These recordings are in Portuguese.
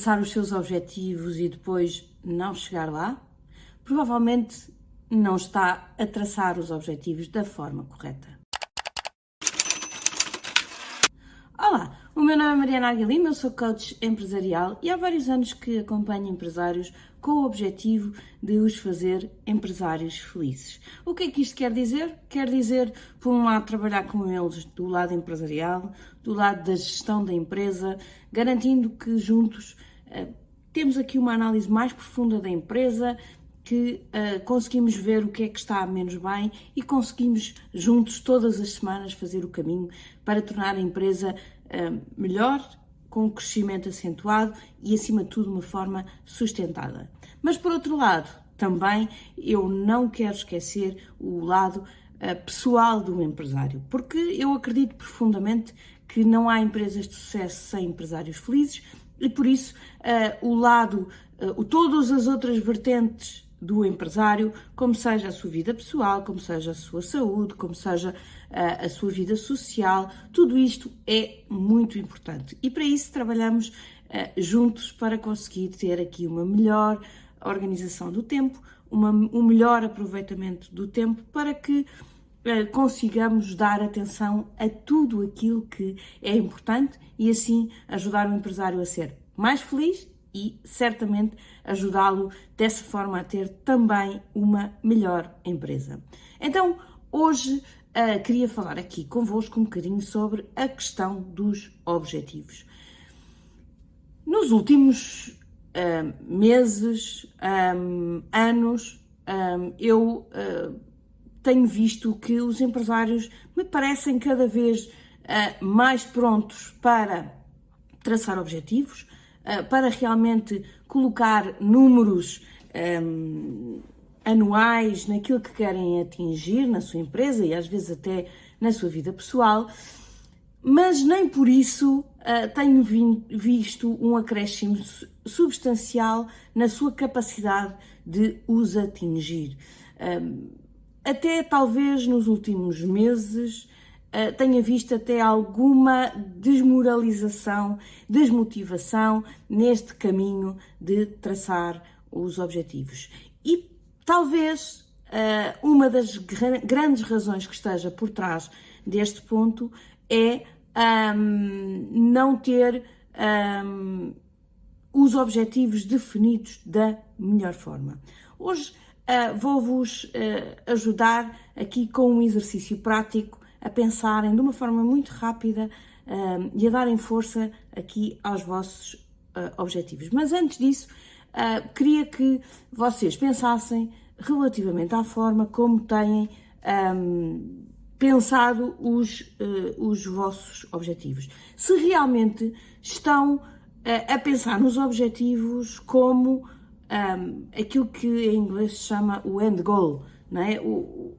traçar os seus objetivos e depois não chegar lá, provavelmente não está a traçar os objetivos da forma correta. Olá, o meu nome é Mariana Aguilima, eu sou coach empresarial e há vários anos que acompanho empresários com o objetivo de os fazer empresários felizes. O que é que isto quer dizer? Quer dizer, por um lado, trabalhar com eles do lado empresarial, do lado da gestão da empresa, garantindo que juntos temos aqui uma análise mais profunda da empresa, que uh, conseguimos ver o que é que está menos bem e conseguimos juntos todas as semanas fazer o caminho para tornar a empresa uh, melhor, com um crescimento acentuado e, acima de tudo, uma forma sustentada. Mas, por outro lado, também eu não quero esquecer o lado uh, pessoal do empresário, porque eu acredito profundamente que não há empresas de sucesso sem empresários felizes e, por isso, uh, o lado, uh, todas as outras vertentes do empresário, como seja a sua vida pessoal, como seja a sua saúde, como seja a, a sua vida social, tudo isto é muito importante. E para isso trabalhamos uh, juntos para conseguir ter aqui uma melhor organização do tempo, uma, um melhor aproveitamento do tempo para que consigamos dar atenção a tudo aquilo que é importante e assim ajudar o empresário a ser mais feliz e certamente ajudá-lo dessa forma a ter também uma melhor empresa. Então, hoje uh, queria falar aqui convosco um bocadinho sobre a questão dos objetivos. Nos últimos uh, meses, um, anos, um, eu uh, tenho visto que os empresários me parecem cada vez mais prontos para traçar objetivos, eh, para realmente colocar números um, ehm, anuais naquilo que querem atingir na sua empresa e às vezes até na sua vida pessoal, mas nem por isso uh, tenho visto um acréscimo substancial na sua capacidade de os atingir. Um, ehm, até talvez nos últimos meses uh, tenha visto até alguma desmoralização, desmotivação neste caminho de traçar os objetivos. E talvez uh, uma das grandes razões que esteja por trás deste ponto é um, não ter um, os objetivos definidos da melhor forma. Hoje vou-vos uh, ajudar aqui com um exercício prático a pensarem de uma forma muito rápida uh, e a darem força aqui aos vossos uh, objetivos. Mas antes disso, queria que vocês pensassem relativamente à forma como têm um, pensado os, os vossos objetivos. Se realmente estão a pensar nos objetivos como um, aquilo que em inglês se chama o end goal, não é? O,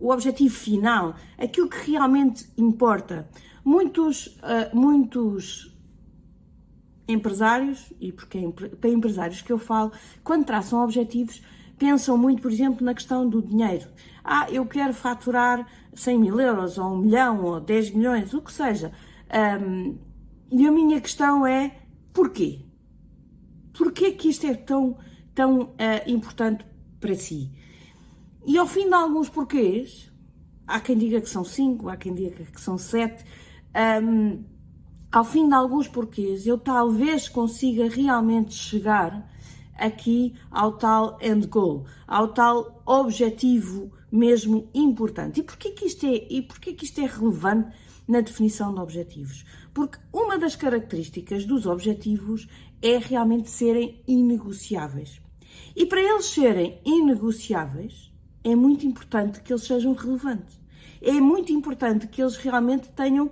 o objetivo final, aquilo que realmente importa. Muitos, uh, muitos empresários, e porque para empresários que eu falo, quando traçam objetivos, pensam muito, por exemplo, na questão do dinheiro. Ah, eu quero faturar 100 mil euros, ou 1 milhão, ou 10 milhões, o que seja. Um, e a minha questão é, porquê? Porquê que isto é tão, tão uh, importante para si? E ao fim de alguns porquês, há quem diga que são cinco, há quem diga que são sete, um, ao fim de alguns porquês, eu talvez consiga realmente chegar aqui ao tal end goal, ao tal objetivo mesmo importante. E porquê que isto é, e porquê que isto é relevante na definição de objetivos? Porque uma das características dos objetivos é realmente serem inegociáveis. E para eles serem inegociáveis, é muito importante que eles sejam relevantes. É muito importante que eles realmente tenham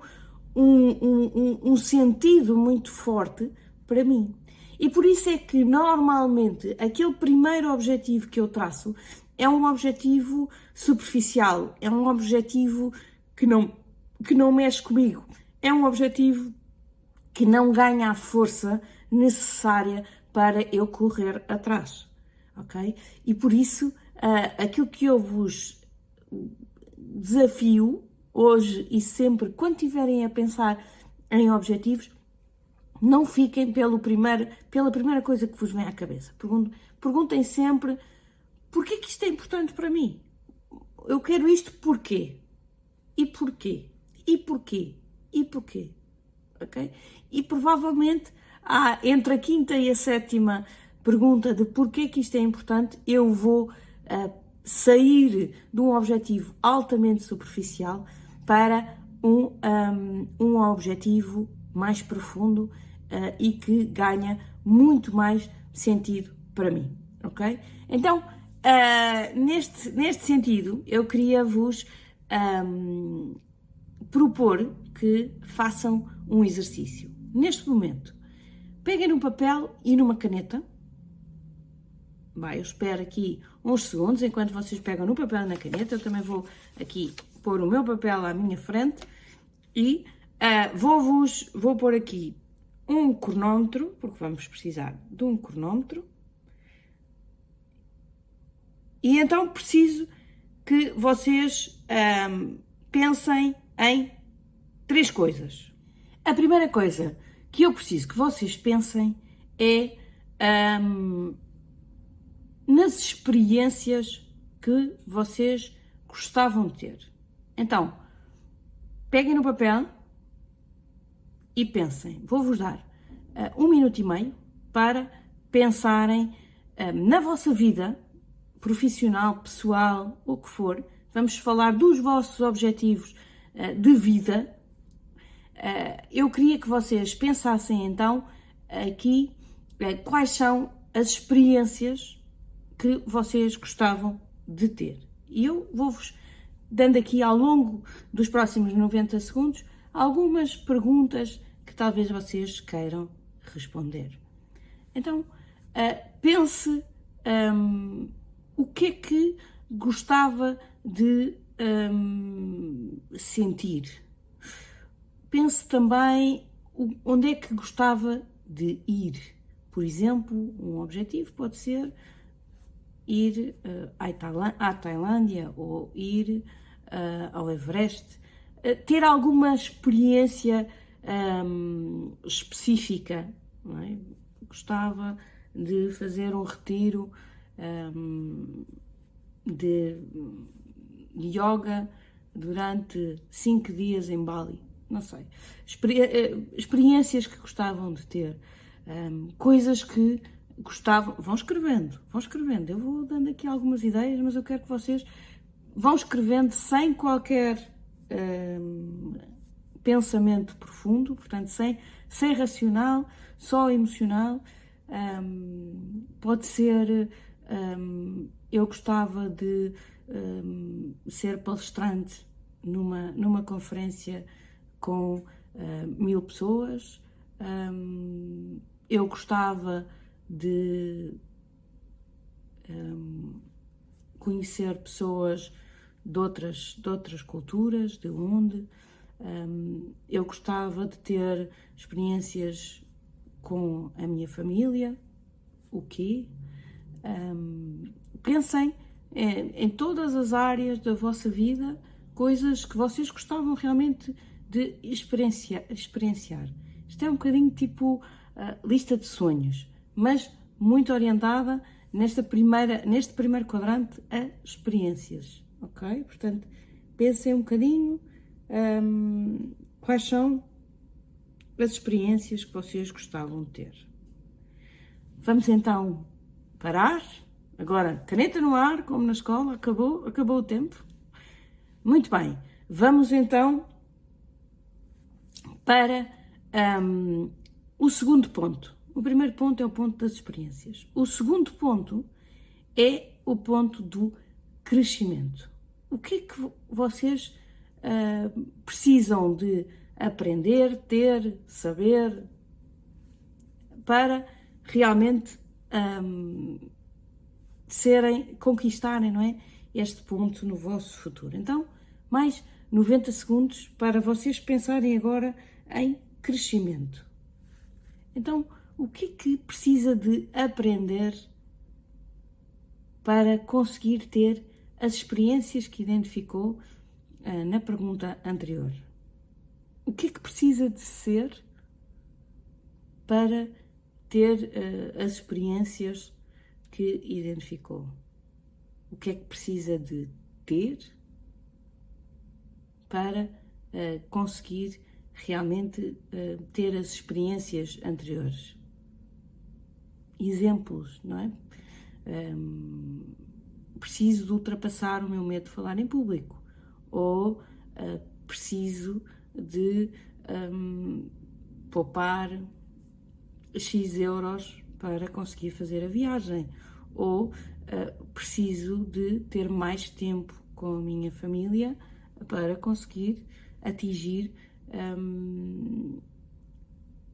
um, um, um, sentido muito forte para mim. E por isso é que normalmente aquele primeiro objetivo que eu traço é um objetivo superficial, é um objetivo que não, que não mexe comigo, é um objetivo que não ganha a força necessária para eu correr atrás. Ok? E por isso uh, aquilo que eu vos desafio hoje e sempre, quando estiverem a pensar em objetivos, não fiquem pelo primeiro, pela primeira coisa que vos vem à cabeça. Perguntem sempre porquê que isto é importante para mim? Eu quero isto porquê? E porquê? E porquê? E porquê? Ok? E provavelmente há, entre a quinta e a sétima pergunta de porquê que isto é importante, eu vou uh, sair de um objetivo altamente superficial para um, um, um objetivo mais profundo uh, e que ganha muito mais sentido para mim, ok? Então, uh, neste, neste sentido, eu queria vos um, propor que façam um exercício. Neste momento, peguem num papel e numa caneta. Vai, eu espero aqui uns segundos enquanto vocês pegam no papel e na caneta. Eu também vou aqui pôr o meu papel à minha frente e uh, vou-vos, vou pôr aqui um cronómetro, porque vamos precisar de um cronómetro. E então preciso que vocês um, pensem em três coisas. A primeira coisa que eu preciso que vocês pensem é um, nas experiências que vocês gostavam de ter. Então, peguem no papel e pensem. Vou-vos dar uh, um minuto e meio para pensarem uh, na vossa vida profissional, pessoal, o que for. Vamos falar dos vossos objetivos de vida. eu queria que vocês pensassem então aqui quais são as experiências que vocês gostavam de ter. E eu vou-vos dando aqui ao longo dos próximos 90 segundos algumas perguntas que talvez vocês queiram responder. Então, pense um, o que é que gostava de um, sentir. Pense também onde é que gostava de ir. Por exemplo, um objetivo pode ser ir uh, à Tailândia ou ir uh, ao Everest eh, ter alguma experiência um, específica. É? Gostava de fazer um retiro um, de yoga durante cinco dias em Bali. Não sei. Eh, experiências que gostavam de ter. Um, coisas que gostavam. Vão escrevendo, vão escrevendo. Eu vou dando aqui algumas ideias, mas eu quero que vocês vão escrevendo sem qualquer um, pensamento profundo, portanto, sem, sem racional, só emocional. Um, pode ser eu gostava de um, ser palestrante numa, numa conferência com uh, mil pessoas. eu gostava de conhecer pessoas de outras, de outras culturas, de onde. Um, eu gostava de ter experiências com a minha família, o quê? Um, pensem em, em, todas as áreas da vossa vida, coisas que vocês gostavam realmente de experienciar. experienciar. Isto é um bocadinho tipo uh, lista de sonhos, mas muito orientada nesta primeira, neste primeiro quadrante a experiências ok? Portanto, pensem um bocadinho um, quais são as experiências que vocês gostavam de ter. Vamos então parar. Agora, caneta no ar, como na escola, acabou, acabou o tempo. Muito bem, vamos então para um, o segundo ponto. O primeiro ponto é o ponto das experiências. O segundo ponto é o ponto do crescimento o que é que vocês uh, precisam de aprender, ter, saber para realmente um, serem, conquistarem, não é? Este ponto no vosso futuro. Então, mais 90 segundos para vocês pensarem agora em crescimento. Então, o que é que precisa de aprender para conseguir ter as experiências que identificou uh, na pergunta anterior. O que é que precisa de ser para ter uh, as experiências que identificou. O que é que precisa de ter para uh, conseguir realmente uh, ter as experiências anteriores. Exemplos, não é? Um, preciso de ultrapassar o meu medo de falar em público ou uh, preciso de um, poupar X euros para conseguir fazer a viagem. Ou uh, preciso de ter mais tempo com a minha família para conseguir atingir um,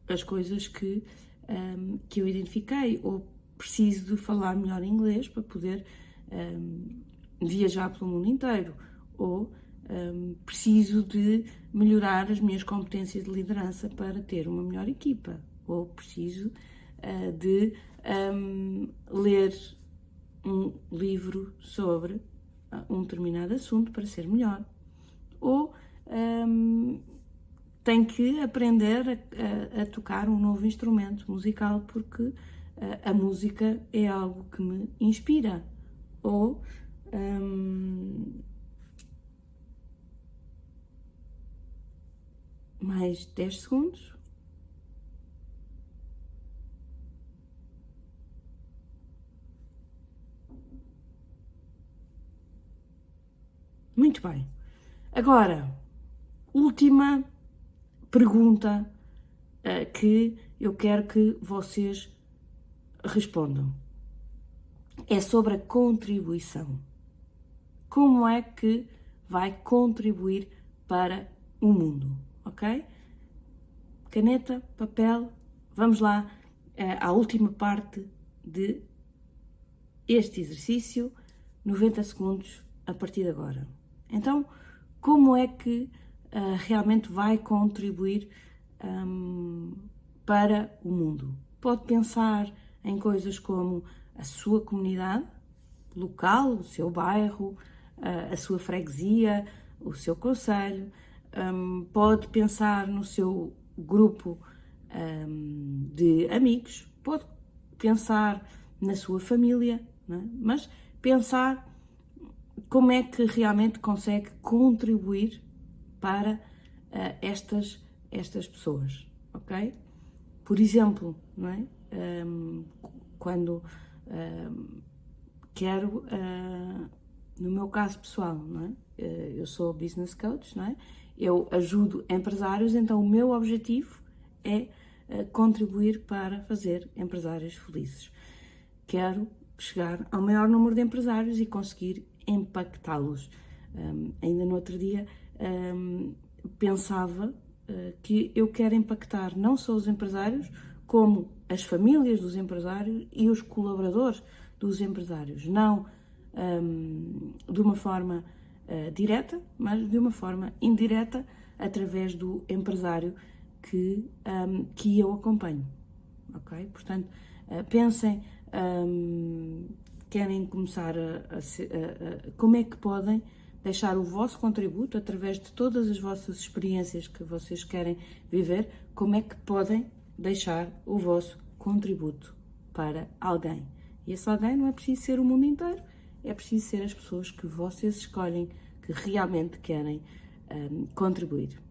as coisas que, um, que eu identifiquei, ou preciso de falar melhor inglês para poder um, viajar pelo mundo inteiro, ou preciso de melhorar as minhas competências de liderança para ter uma melhor equipa, ou preciso uh, de ler um livro sobre ah, um determinado assunto para ser melhor, ou um, tem que aprender a, a, a, tocar um novo instrumento musical porque a, a música é algo que me inspira. Ou um, mais 10 segundos. Muito bem. Agora, última pergunta uh, que eu quero que vocês respondam. É sobre a contribuição. Como é que vai contribuir para o mundo, ok? Caneta, papel, vamos lá uh, à última parte de este exercício, 90 segundos a partir de agora. Então, como é que uh, realmente vai contribuir um, para o mundo. Pode pensar em coisas como a sua comunidade local, o seu bairro, uh, a sua freguesia, o seu conselho. Um, pode pensar no seu grupo um, de amigos, pode pensar na sua família, é? mas pensar como é que realmente consegue contribuir para uh, estas, estas pessoas, ok? Por exemplo, não é? Um, quando um, quero, uh, no meu caso pessoal, não é? Uh, eu sou business coach, não é? Eu ajudo empresários, então o meu objetivo é contribuir para fazer empresários felizes. Quero chegar ao maior número de empresários e conseguir impactá-los. Um, ainda no outro dia um, pensava uh, que eu quero impactar não só os empresários, como as famílias dos empresários e os colaboradores dos empresários. Não um, de uma forma uh, direta, mas de uma forma indireta, através do empresário que, que eu acompanho. Ok? Portanto, uh, pensem querem começar a, a, a, a, como é que podem deixar o vosso contributo através de todas as vossas experiências que vocês querem viver, como é que podem deixar o vosso contributo para alguém. E esse alguém não é preciso ser o mundo inteiro, é preciso ser as pessoas que vocês escolhem que realmente querem um, contribuir.